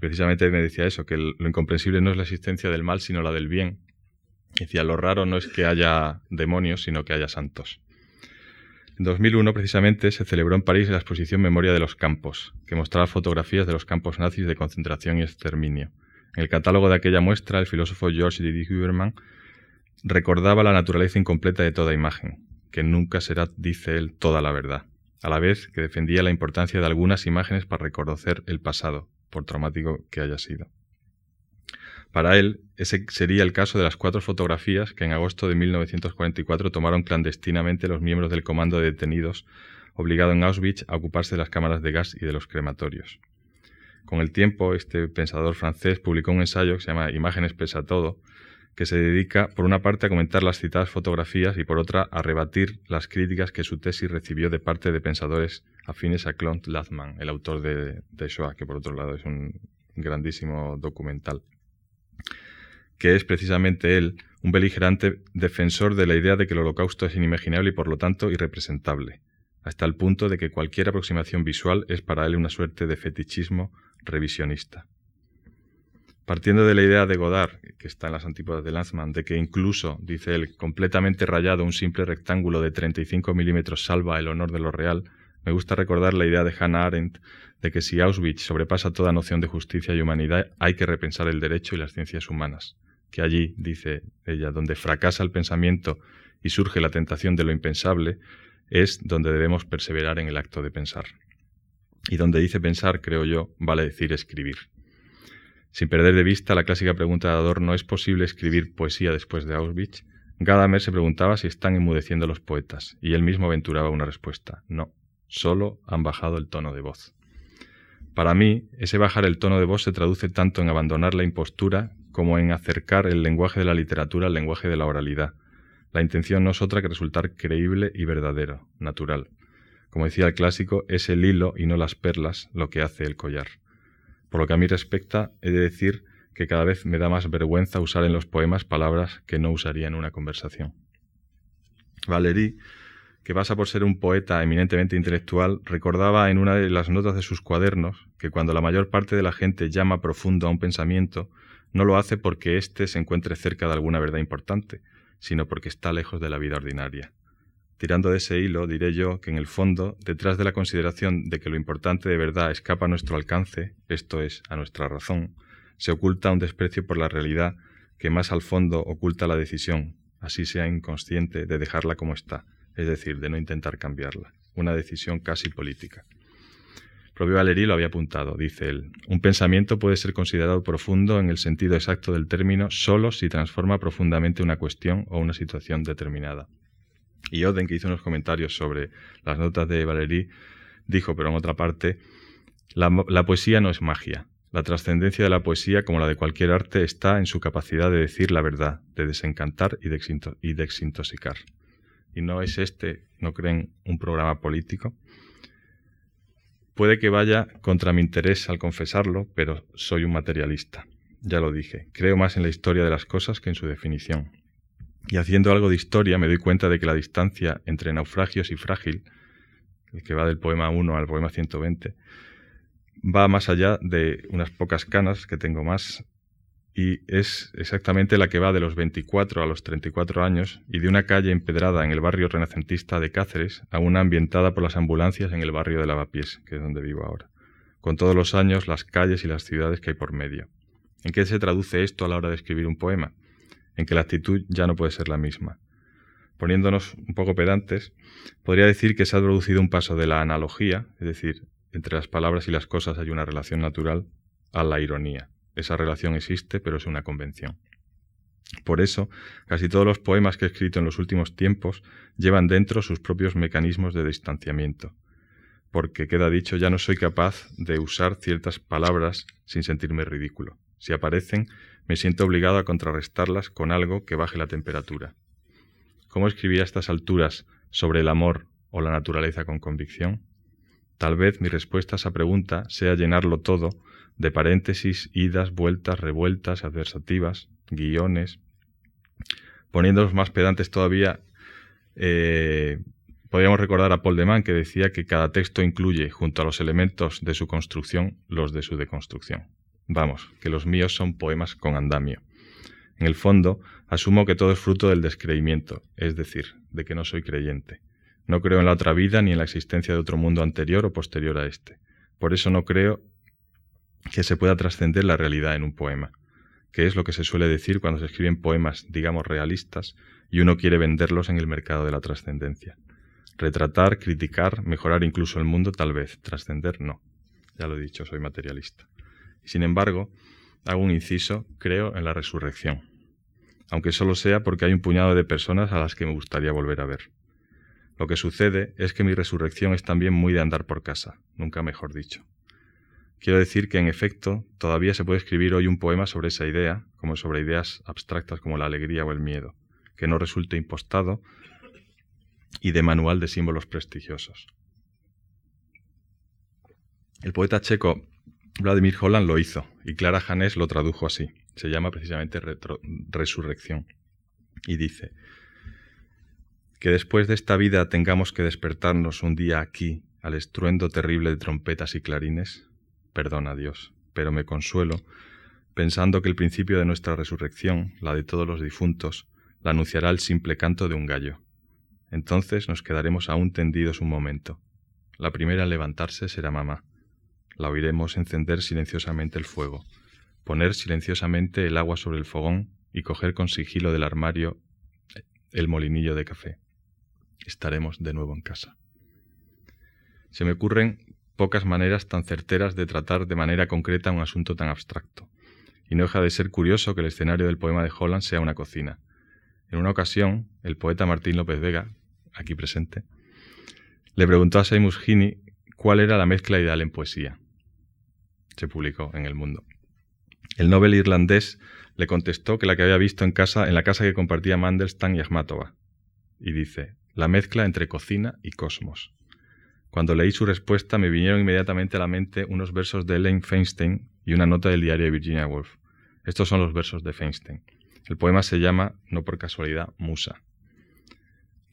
Precisamente me decía eso, que lo incomprensible no es la existencia del mal, sino la del bien. Decía, lo raro no es que haya demonios, sino que haya santos. En 2001, precisamente, se celebró en París la exposición Memoria de los Campos, que mostraba fotografías de los campos nazis de concentración y exterminio. En el catálogo de aquella muestra, el filósofo George Didi Huberman recordaba la naturaleza incompleta de toda imagen, que nunca será, dice él, toda la verdad, a la vez que defendía la importancia de algunas imágenes para reconocer el pasado, por traumático que haya sido. Para él, ese sería el caso de las cuatro fotografías que en agosto de 1944 tomaron clandestinamente los miembros del comando de detenidos, obligado en Auschwitz a ocuparse de las cámaras de gas y de los crematorios. Con el tiempo, este pensador francés publicó un ensayo que se llama Imágenes pesa todo, que se dedica, por una parte, a comentar las citadas fotografías y, por otra, a rebatir las críticas que su tesis recibió de parte de pensadores afines a Claude Lathman, el autor de, de Shoah, que, por otro lado, es un grandísimo documental que es precisamente él, un beligerante defensor de la idea de que el holocausto es inimaginable y por lo tanto irrepresentable, hasta el punto de que cualquier aproximación visual es para él una suerte de fetichismo revisionista. Partiendo de la idea de Godard, que está en las antípodas de Lanzmann, de que incluso, dice él, completamente rayado un simple rectángulo de 35 milímetros salva el honor de lo real, me gusta recordar la idea de Hannah Arendt de que si Auschwitz sobrepasa toda noción de justicia y humanidad, hay que repensar el derecho y las ciencias humanas que allí, dice ella, donde fracasa el pensamiento y surge la tentación de lo impensable, es donde debemos perseverar en el acto de pensar. Y donde dice pensar, creo yo, vale decir escribir. Sin perder de vista la clásica pregunta de Adorno, ¿es posible escribir poesía después de Auschwitz? Gadamer se preguntaba si están enmudeciendo los poetas, y él mismo aventuraba una respuesta, no, solo han bajado el tono de voz. Para mí, ese bajar el tono de voz se traduce tanto en abandonar la impostura como en acercar el lenguaje de la literatura al lenguaje de la oralidad. La intención no es otra que resultar creíble y verdadero, natural. Como decía el clásico, es el hilo y no las perlas lo que hace el collar. Por lo que a mí respecta, he de decir que cada vez me da más vergüenza usar en los poemas palabras que no usaría en una conversación. Valéry, que pasa por ser un poeta eminentemente intelectual, recordaba en una de las notas de sus cuadernos que cuando la mayor parte de la gente llama profundo a un pensamiento, no lo hace porque éste se encuentre cerca de alguna verdad importante, sino porque está lejos de la vida ordinaria. Tirando de ese hilo, diré yo que en el fondo, detrás de la consideración de que lo importante de verdad escapa a nuestro alcance, esto es, a nuestra razón, se oculta un desprecio por la realidad que más al fondo oculta la decisión, así sea inconsciente, de dejarla como está, es decir, de no intentar cambiarla, una decisión casi política propio Valéry lo había apuntado, dice él. Un pensamiento puede ser considerado profundo en el sentido exacto del término solo si transforma profundamente una cuestión o una situación determinada. Y Oden, que hizo unos comentarios sobre las notas de Valéry, dijo, pero en otra parte, la, poesía no es magia. La trascendencia de la poesía, como la de cualquier arte, está en su capacidad de decir la verdad, de desencantar y y de desintoxicar. Y no es este, no creen, un programa político. Puede que vaya contra mi interés al confesarlo, pero soy un materialista. Ya lo dije, creo más en la historia de las cosas que en su definición. Y haciendo algo de historia me doy cuenta de que la distancia entre naufragios y frágil, el que va del poema 1 al poema 120, va más allá de unas pocas canas que tengo más y es exactamente la que va de los 24 a los 34 años y de una calle empedrada en el barrio renacentista de Cáceres a una ambientada por las ambulancias en el barrio de Lavapiés, que es donde vivo ahora, con todos los años, las calles y las ciudades que hay por medio. ¿En qué se traduce esto a la hora de escribir un poema? En que la actitud ya no puede ser la misma. Poniéndonos un poco pedantes, podría decir que se ha producido un paso de la analogía, es decir, entre las palabras y las cosas hay una relación natural, a la ironía esa relación existe, pero es una convención. Por eso, casi todos los poemas que he escrito en los últimos tiempos llevan dentro sus propios mecanismos de distanciamiento, porque queda dicho, ya no soy capaz de usar ciertas palabras sin sentirme ridículo. Si aparecen, me siento obligado a contrarrestarlas con algo que baje la temperatura. ¿Cómo escribir a estas alturas sobre el amor o la naturaleza con convicción? Tal vez mi respuesta a esa pregunta sea llenarlo todo de paréntesis, idas, vueltas, revueltas, adversativas, guiones. Poniéndolos más pedantes todavía, eh, podríamos recordar a Paul de Man que decía que cada texto incluye, junto a los elementos de su construcción, los de su deconstrucción. Vamos, que los míos son poemas con andamio. En el fondo, asumo que todo es fruto del descreimiento, es decir, de que no soy creyente. No creo en la otra vida ni en la existencia de otro mundo anterior o posterior a este. Por eso no creo que se pueda trascender la realidad en un poema, que es lo que se suele decir cuando se escriben poemas, digamos, realistas, y uno quiere venderlos en el mercado de la trascendencia. Retratar, criticar, mejorar incluso el mundo, tal vez, trascender no. Ya lo he dicho, soy materialista. Sin embargo, hago un inciso, creo en la resurrección, aunque solo sea porque hay un puñado de personas a las que me gustaría volver a ver. Lo que sucede es que mi resurrección es también muy de andar por casa, nunca mejor dicho. Quiero decir que, en efecto, todavía se puede escribir hoy un poema sobre esa idea, como sobre ideas abstractas como la alegría o el miedo, que no resulte impostado y de manual de símbolos prestigiosos. El poeta checo Vladimir Holland lo hizo y Clara Janés lo tradujo así. Se llama precisamente Resurrección. Y dice, que después de esta vida tengamos que despertarnos un día aquí al estruendo terrible de trompetas y clarines, perdona Dios, pero me consuelo pensando que el principio de nuestra resurrección, la de todos los difuntos, la anunciará el simple canto de un gallo. Entonces nos quedaremos aún tendidos un momento. La primera en levantarse será mamá. La oiremos encender silenciosamente el fuego, poner silenciosamente el agua sobre el fogón y coger con sigilo del armario el molinillo de café. Estaremos de nuevo en casa. Se me ocurren pocas maneras tan certeras de tratar de manera concreta un asunto tan abstracto. Y no deja de ser curioso que el escenario del poema de Holland sea una cocina. En una ocasión, el poeta Martín López Vega, aquí presente, le preguntó a Seamus Heaney cuál era la mezcla ideal en poesía. Se publicó en El Mundo. El Nobel irlandés le contestó que la que había visto en casa en la casa que compartía Mandelstam y Akhmatova. Y dice, la mezcla entre cocina y cosmos. Cuando leí su respuesta me vinieron inmediatamente a la mente unos versos de Elaine Feinstein y una nota del diario de Virginia Woolf. Estos son los versos de Feinstein. El poema se llama, no por casualidad, Musa.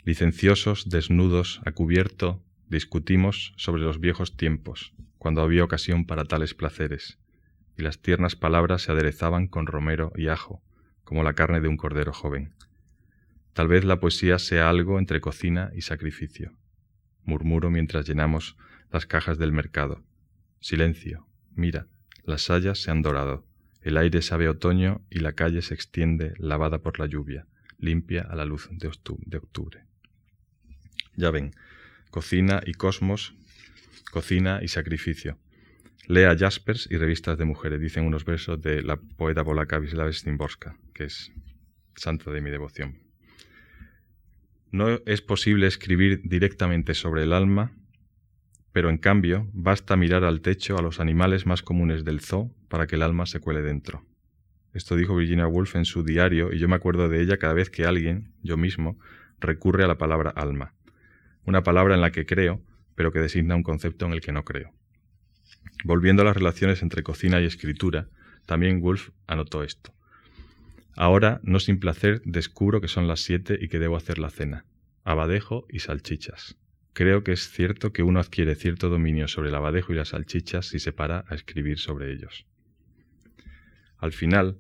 Licenciosos, desnudos, a cubierto, discutimos sobre los viejos tiempos, cuando había ocasión para tales placeres, y las tiernas palabras se aderezaban con romero y ajo, como la carne de un cordero joven. Tal vez la poesía sea algo entre cocina y sacrificio murmuro mientras llenamos las cajas del mercado. Silencio, mira, las sayas se han dorado, el aire sabe otoño y la calle se extiende lavada por la lluvia, limpia a la luz de octubre. Ya ven, cocina y cosmos, cocina y sacrificio. Lea Jaspers y revistas de mujeres, dicen unos versos de la poeta polaca Wisława Szymborska, que es santa de mi devoción. No es posible escribir directamente sobre el alma, pero en cambio basta mirar al techo a los animales más comunes del zoo para que el alma se cuele dentro. Esto dijo Virginia Woolf en su diario y yo me acuerdo de ella cada vez que alguien, yo mismo, recurre a la palabra alma, una palabra en la que creo, pero que designa un concepto en el que no creo. Volviendo a las relaciones entre cocina y escritura, también Woolf anotó esto. Ahora, no sin placer, descubro que son las siete y que debo hacer la cena. Abadejo y salchichas. Creo que es cierto que uno adquiere cierto dominio sobre el abadejo y las salchichas si se para a escribir sobre ellos. Al final,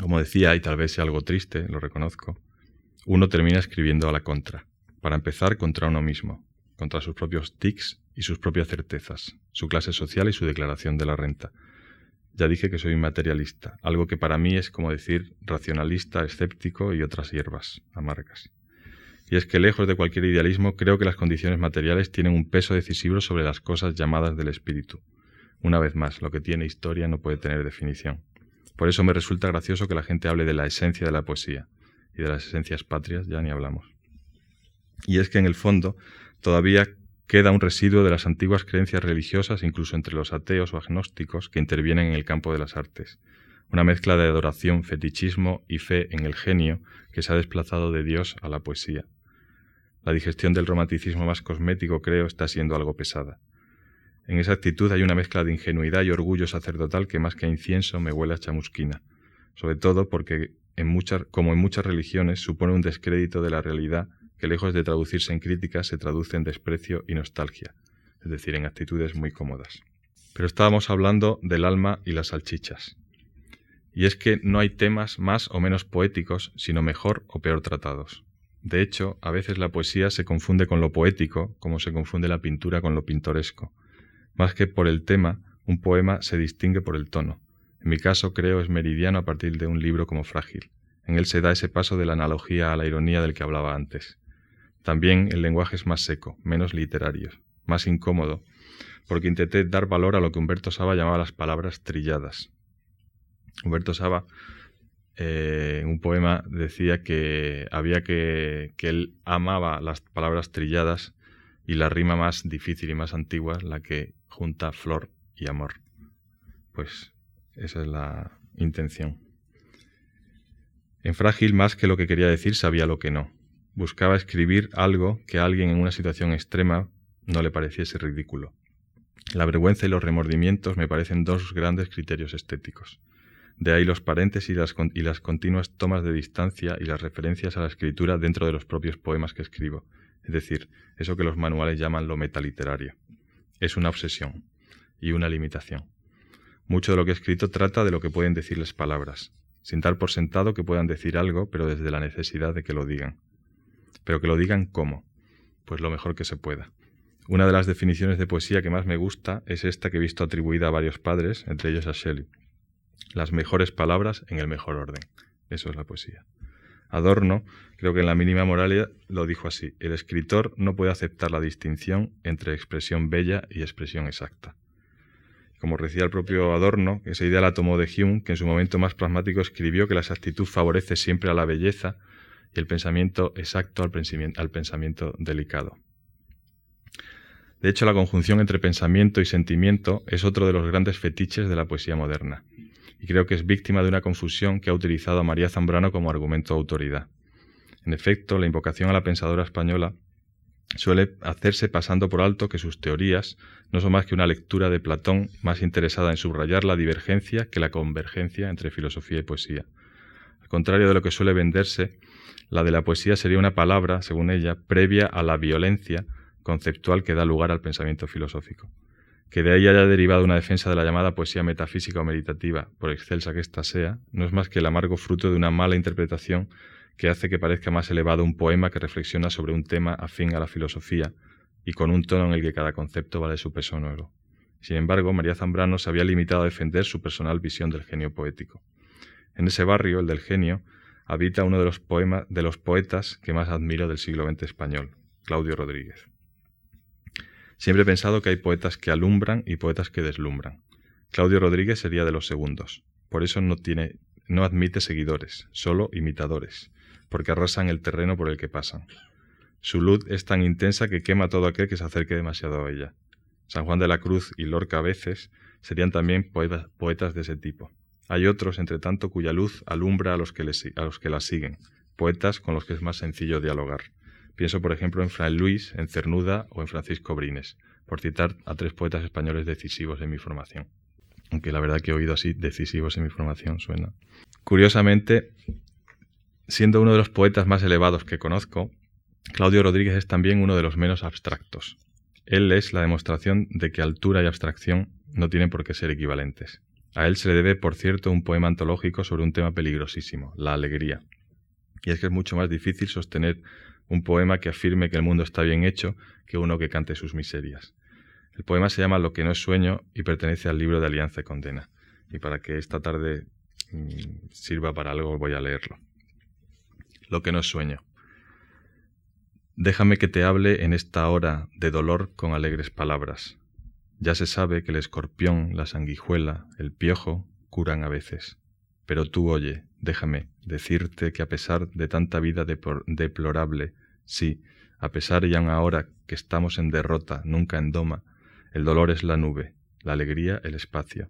como decía, y tal vez sea algo triste, lo reconozco, uno termina escribiendo a la contra, para empezar contra uno mismo, contra sus propios tics y sus propias certezas, su clase social y su declaración de la renta, ya dije que soy materialista, algo que para mí es como decir racionalista, escéptico y otras hierbas amargas. Y es que lejos de cualquier idealismo, creo que las condiciones materiales tienen un peso decisivo sobre las cosas llamadas del espíritu. Una vez más, lo que tiene historia no puede tener definición. Por eso me resulta gracioso que la gente hable de la esencia de la poesía, y de las esencias patrias ya ni hablamos. Y es que en el fondo todavía queda un residuo de las antiguas creencias religiosas, incluso entre los ateos o agnósticos, que intervienen en el campo de las artes. Una mezcla de adoración, fetichismo y fe en el genio que se ha desplazado de Dios a la poesía. La digestión del romanticismo más cosmético, creo, está siendo algo pesada. En esa actitud hay una mezcla de ingenuidad y orgullo sacerdotal que más que a incienso me huele a chamusquina, sobre todo porque, en muchas, como en muchas religiones, supone un descrédito de la realidad que lejos de traducirse en críticas se traduce en desprecio y nostalgia, es decir, en actitudes muy cómodas. Pero estábamos hablando del alma y las salchichas. Y es que no hay temas más o menos poéticos, sino mejor o peor tratados. De hecho, a veces la poesía se confunde con lo poético, como se confunde la pintura con lo pintoresco. Más que por el tema, un poema se distingue por el tono. En mi caso creo es meridiano a partir de un libro como Frágil. En él se da ese paso de la analogía a la ironía del que hablaba antes. También el lenguaje es más seco, menos literario, más incómodo, porque intenté dar valor a lo que Humberto Saba llamaba las palabras trilladas. Humberto Saba eh, en un poema decía que había que, que él amaba las palabras trilladas y la rima más difícil y más antigua, la que junta flor y amor. Pues esa es la intención. En Frágil, más que lo que quería decir, sabía lo que no buscaba escribir algo que a alguien en una situación extrema no le pareciese ridículo. La vergüenza y los remordimientos me parecen dos grandes criterios estéticos. De ahí los paréntesis y las, continuas tomas de distancia y las referencias a la escritura dentro de los propios poemas que escribo, es decir, eso que los manuales llaman lo metaliterario. Es una obsesión y una limitación. Mucho de lo que he escrito trata de lo que pueden decir las palabras, sin dar por sentado que puedan decir algo, pero desde la necesidad de que lo digan pero que lo digan cómo, pues lo mejor que se pueda. Una de las definiciones de poesía que más me gusta es esta que he visto atribuida a varios padres, entre ellos a Shelley. Las mejores palabras en el mejor orden. Eso es la poesía. Adorno, creo que en la mínima moralia lo dijo así, el escritor no puede aceptar la distinción entre expresión bella y expresión exacta. Como decía el propio Adorno, esa idea la tomó de Hume, que en su momento más pragmático escribió que la exactitud favorece siempre a la belleza y el pensamiento exacto al al pensamiento delicado. De hecho, la conjunción entre pensamiento y sentimiento es otro de los grandes fetiches de la poesía moderna, y creo que es víctima de una confusión que ha utilizado a María Zambrano como argumento de autoridad. En efecto, la invocación a la pensadora española suele hacerse pasando por alto que sus teorías no son más que una lectura de Platón más interesada en subrayar la divergencia que la convergencia entre filosofía y poesía. Al contrario de lo que suele venderse, la de la poesía sería una palabra, según ella, previa a la violencia conceptual que da lugar al pensamiento filosófico. Que de ahí haya derivado una defensa de la llamada poesía metafísica o meditativa, por excelsa que ésta sea, no es más que el amargo fruto de una mala interpretación que hace que parezca más elevado un poema que reflexiona sobre un tema afín a la filosofía y con un tono en el que cada concepto vale su peso nuevo. Sin embargo, María Zambrano se había limitado a defender su personal visión del genio poético. En ese barrio, el del genio, habita uno de los, poemas, de los poetas que más admiro del siglo XX español, Claudio Rodríguez. Siempre he pensado que hay poetas que alumbran y poetas que deslumbran. Claudio Rodríguez sería de los segundos. Por eso no, admite seguidores, solo imitadores, porque arrasan el terreno por el que pasan. Su luz es tan intensa que quema todo aquel que se acerque demasiado a ella. San Juan de la Cruz y Lorca a veces serían también poetas de ese tipo. Hay otros, entre tanto, cuya luz alumbra a los, que a los que la siguen, poetas con los que es más sencillo dialogar. Pienso, por ejemplo, en Fray Luis, en Cernuda o en Francisco Brines, por citar a tres poetas españoles decisivos en mi formación. Aunque la verdad que he oído así, decisivos en mi formación suena. Curiosamente, siendo uno de los poetas más elevados que conozco, Claudio Rodríguez es también uno de los menos abstractos. Él es la demostración de que altura y abstracción no tienen por qué ser equivalentes. A él se le debe, por cierto, un poema antológico sobre un tema peligrosísimo, la alegría. Y es que es mucho más difícil sostener un poema que afirme que el mundo está bien hecho que uno que cante sus miserias. El poema se llama Lo que no es sueño y pertenece al libro de Alianza y Condena. Y para que esta tarde mm, sirva para algo voy a leerlo. Lo que no es sueño. Déjame que te hable en esta hora de dolor con alegres palabras. Ya se sabe que el escorpión, la sanguijuela, el piojo curan a veces. Pero tú oye, déjame decirte que a pesar de tanta vida deplorable, sí, a pesar y aun ahora que estamos en derrota, nunca en doma, el dolor es la nube, la alegría el espacio,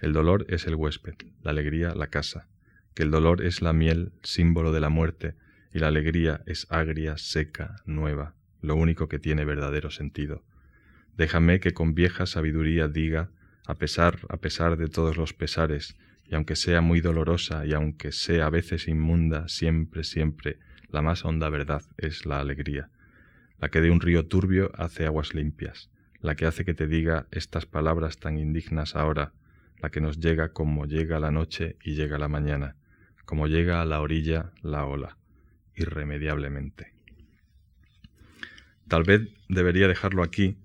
el dolor es el huésped, la alegría la casa, que el dolor es la miel, símbolo de la muerte, y la alegría es agria, seca, nueva, lo único que tiene verdadero sentido. Déjame que con vieja sabiduría diga, a pesar, a pesar de todos los pesares, y aunque sea muy dolorosa y aunque sea a veces inmunda, siempre, siempre, la más honda verdad es la alegría, la que de un río turbio hace aguas limpias, la que hace que te diga estas palabras tan indignas ahora, la que nos llega como llega la noche y llega la mañana, como llega a la orilla la ola irremediablemente. Tal vez debería dejarlo aquí,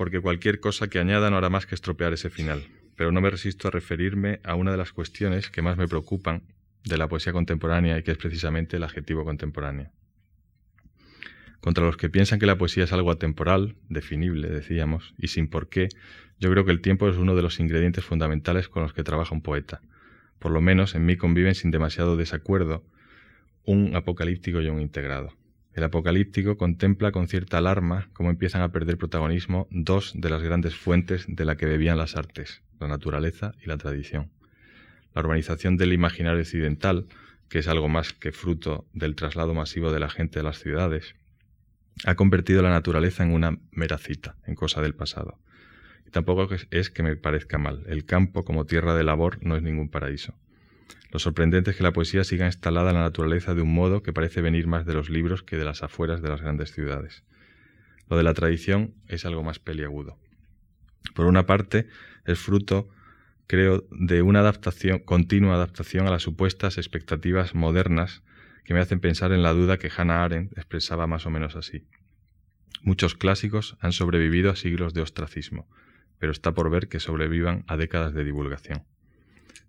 porque cualquier cosa que añada no hará más que estropear ese final, pero no me resisto a referirme a una de las cuestiones que más me preocupan de la poesía contemporánea y que es precisamente el adjetivo contemporáneo. Contra los que piensan que la poesía es algo atemporal, definible, decíamos, y sin por qué, yo creo que el tiempo es uno de los ingredientes fundamentales con los que trabaja un poeta. Por lo menos en mí conviven sin demasiado desacuerdo un apocalíptico y un integrado. El apocalíptico contempla con cierta alarma cómo empiezan a perder protagonismo dos de las grandes fuentes de la que bebían las artes, la naturaleza y la tradición. La urbanización del imaginario occidental, que es algo más que fruto del traslado masivo de la gente a las ciudades, ha convertido la naturaleza en una mera cita, en cosa del pasado. Y tampoco es que me parezca mal. El campo como tierra de labor no es ningún paraíso. Lo sorprendente es que la poesía siga instalada en la naturaleza de un modo que parece venir más de los libros que de las afueras de las grandes ciudades. Lo de la tradición es algo más peliagudo. Por una parte, es fruto, creo, de una adaptación, continua adaptación a las supuestas expectativas modernas que me hacen pensar en la duda que Hannah Arendt expresaba más o menos así. Muchos clásicos han sobrevivido a siglos de ostracismo, pero está por ver que sobrevivan a décadas de divulgación.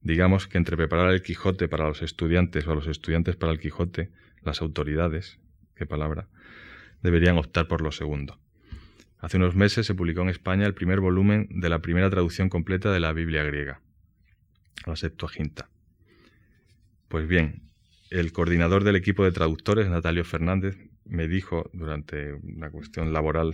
Digamos que entre preparar el Quijote para los estudiantes o a los estudiantes para el Quijote, las autoridades, qué palabra, deberían optar por lo segundo. Hace unos meses se publicó en España el primer volumen de la primera traducción completa de la Biblia griega, la Septuaginta. Pues bien, el coordinador del equipo de traductores, Natalio Fernández, me dijo durante una cuestión laboral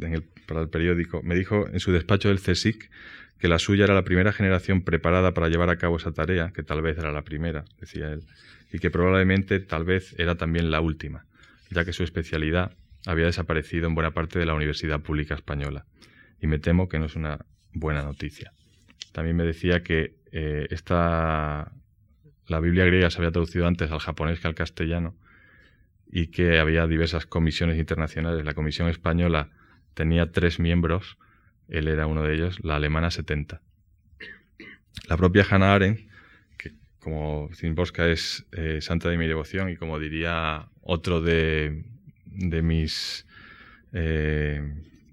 para el periódico, me dijo en su despacho del CSIC que la suya era la primera generación preparada para llevar a cabo esa tarea, que tal vez era la primera, decía él, y que probablemente tal vez era también la última, ya que su especialidad había desaparecido en buena parte de la Universidad Pública Española. Y me temo que no es una buena noticia. También me decía que eh, esta, la Biblia griega se había traducido antes al japonés que al castellano y que había diversas comisiones internacionales. La Comisión Española tenía tres miembros él era uno de ellos, la alemana 70. La propia Hannah Arendt, que como Zimborska es eh, santa de mi devoción y como diría otro de, mis eh,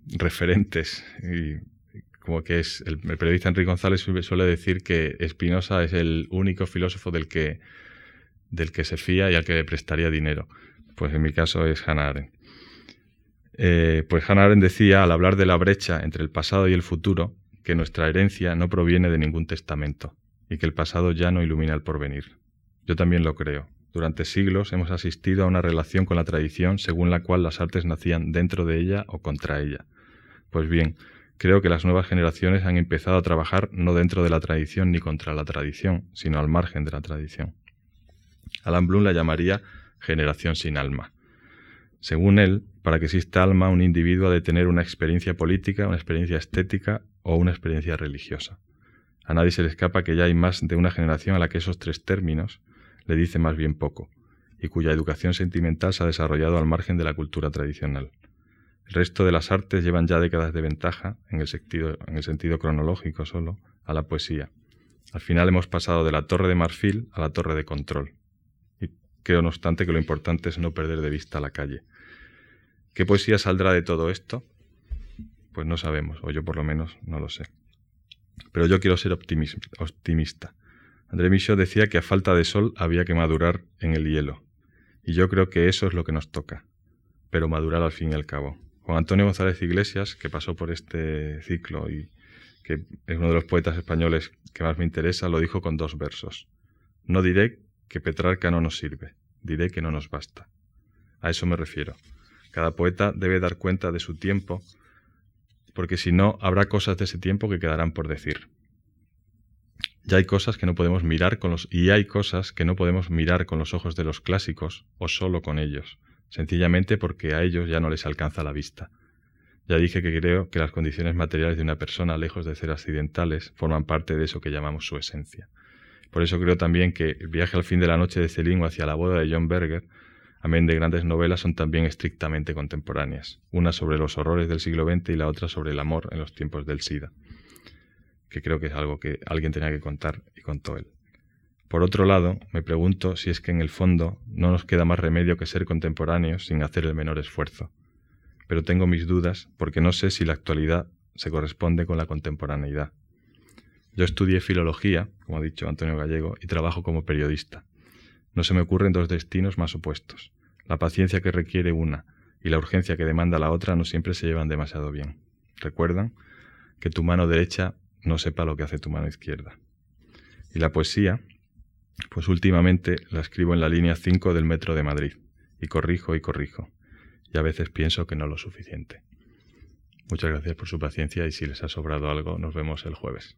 referentes, y como que es el, periodista Enrique González suele decir que Spinoza es el único filósofo del que, del que se fía y al que le prestaría dinero. Pues en mi caso es Hannah Arendt. Eh, pues Hannah Arendt decía, al hablar de la brecha entre el pasado y el futuro, que nuestra herencia no proviene de ningún testamento y que el pasado ya no ilumina el porvenir. Yo también lo creo. Durante siglos hemos asistido a una relación con la tradición según la cual las artes nacían dentro de ella o contra ella. Pues bien, creo que las nuevas generaciones han empezado a trabajar no dentro de la tradición ni contra la tradición, sino al margen de la tradición. Alan Bloom la llamaría generación sin alma. Según él, para que exista alma, un individuo ha de tener una experiencia política, una experiencia estética o una experiencia religiosa. A nadie se le escapa que ya hay más de una generación a la que esos tres términos le dicen más bien poco, y cuya educación sentimental se ha desarrollado al margen de la cultura tradicional. El resto de las artes llevan ya décadas de ventaja, en el sentido, en el sentido cronológico solo, a la poesía. Al final hemos pasado de la torre de marfil a la torre de control. Creo, no obstante, que lo importante es no perder de vista la calle. ¿Qué poesía saldrá de todo esto? Pues no sabemos, o yo por lo menos no lo sé. Pero yo quiero ser optimista. André Michaud decía que a falta de sol había que madurar en el hielo. Y yo creo que eso es lo que nos toca, pero madurar al fin y al cabo. Juan Antonio González Iglesias, que pasó por este ciclo y que es uno de los poetas españoles que más me interesa, lo dijo con dos versos. No diré que Petrarca no nos sirve, diré que no nos basta. A eso me refiero. Cada poeta debe dar cuenta de su tiempo, porque si no, habrá cosas de ese tiempo que quedarán por decir. Ya hay cosas que no podemos mirar con los y hay cosas que no podemos mirar con los ojos de los clásicos o solo con ellos, sencillamente porque a ellos ya no les alcanza la vista. Ya dije que creo que las condiciones materiales de una persona, lejos de ser accidentales, forman parte de eso que llamamos su esencia. Por eso creo también que El viaje al fin de la noche de Celine o hacia la boda de John Berger, amén de grandes novelas, son también estrictamente contemporáneas, una sobre los horrores del siglo XX y la otra sobre el amor en los tiempos del SIDA que creo que es algo que alguien tenía que contar y contó él. Por otro lado, me pregunto si es que en el fondo no nos queda más remedio que ser contemporáneos sin hacer el menor esfuerzo. Pero tengo mis dudas porque no sé si la actualidad se corresponde con la contemporaneidad. Yo estudié filología, como ha dicho Antonio Gallego, y trabajo como periodista. No se me ocurren dos destinos más opuestos. La paciencia que requiere una y la urgencia que demanda la otra no siempre se llevan demasiado bien. Recuerdan que tu mano derecha no sepa lo que hace tu mano izquierda. Y la poesía, pues últimamente la escribo en la línea 5 del metro de Madrid, y corrijo y corrijo, y a veces pienso que no lo suficiente. Muchas gracias por su paciencia y si les ha sobrado algo, nos vemos el jueves.